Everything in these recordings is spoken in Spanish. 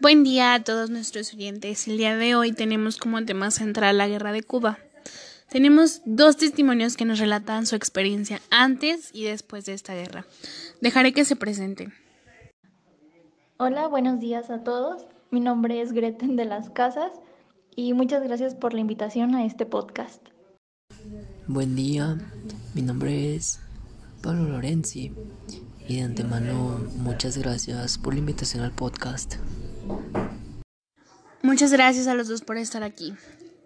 Buen día a todos nuestros oyentes. El día de hoy tenemos como tema central la guerra de Cuba. Tenemos dos testimonios que nos relatan su experiencia antes y después de esta guerra. Dejaré que se presenten. Hola, buenos días a todos. Mi nombre es Greten de las Casas y muchas gracias por la invitación a este podcast. Buen día, mi nombre es Pablo Lorenzi y de antemano muchas gracias por la invitación al podcast. Muchas gracias a los dos por estar aquí.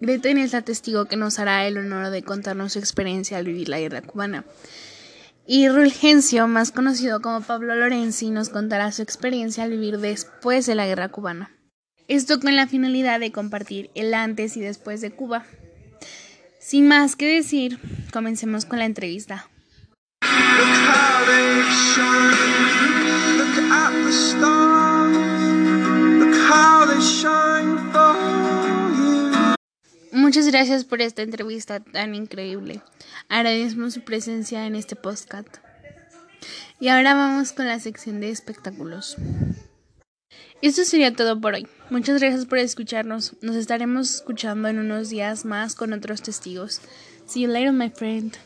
Greten es la testigo que nos hará el honor de contarnos su experiencia al vivir la guerra cubana. Y Rulgencio, más conocido como Pablo Lorenzi, nos contará su experiencia al vivir después de la guerra cubana. Esto con la finalidad de compartir el antes y después de Cuba. Sin más que decir, comencemos con la entrevista. Muchas gracias por esta entrevista tan increíble. Agradecemos su presencia en este podcast. Y ahora vamos con la sección de espectáculos. Esto sería todo por hoy. Muchas gracias por escucharnos. Nos estaremos escuchando en unos días más con otros testigos. See you later, my friend.